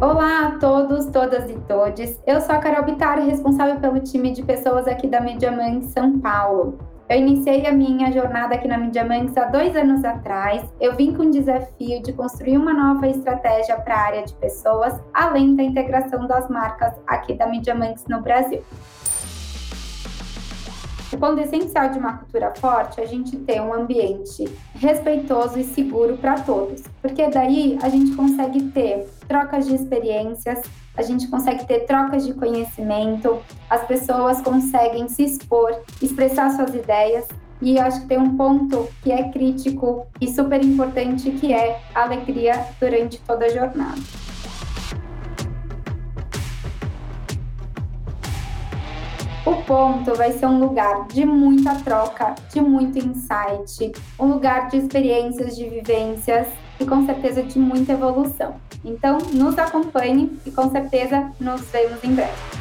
Olá a todos, todas e todes. Eu sou a Carol Bittar, responsável pelo time de pessoas aqui da Media Manx São Paulo. Eu iniciei a minha jornada aqui na Media Manx há dois anos atrás. Eu vim com o desafio de construir uma nova estratégia para a área de pessoas, além da integração das marcas aqui da Media Manx no Brasil. O ponto essencial de uma cultura forte é a gente ter um ambiente respeitoso e seguro para todos, porque daí a gente consegue ter trocas de experiências, a gente consegue ter trocas de conhecimento, as pessoas conseguem se expor, expressar suas ideias. E acho que tem um ponto que é crítico e super importante, que é a alegria durante toda a jornada. O ponto vai ser um lugar de muita troca, de muito insight, um lugar de experiências, de vivências e com certeza de muita evolução. Então, nos acompanhe e com certeza nos vemos em breve.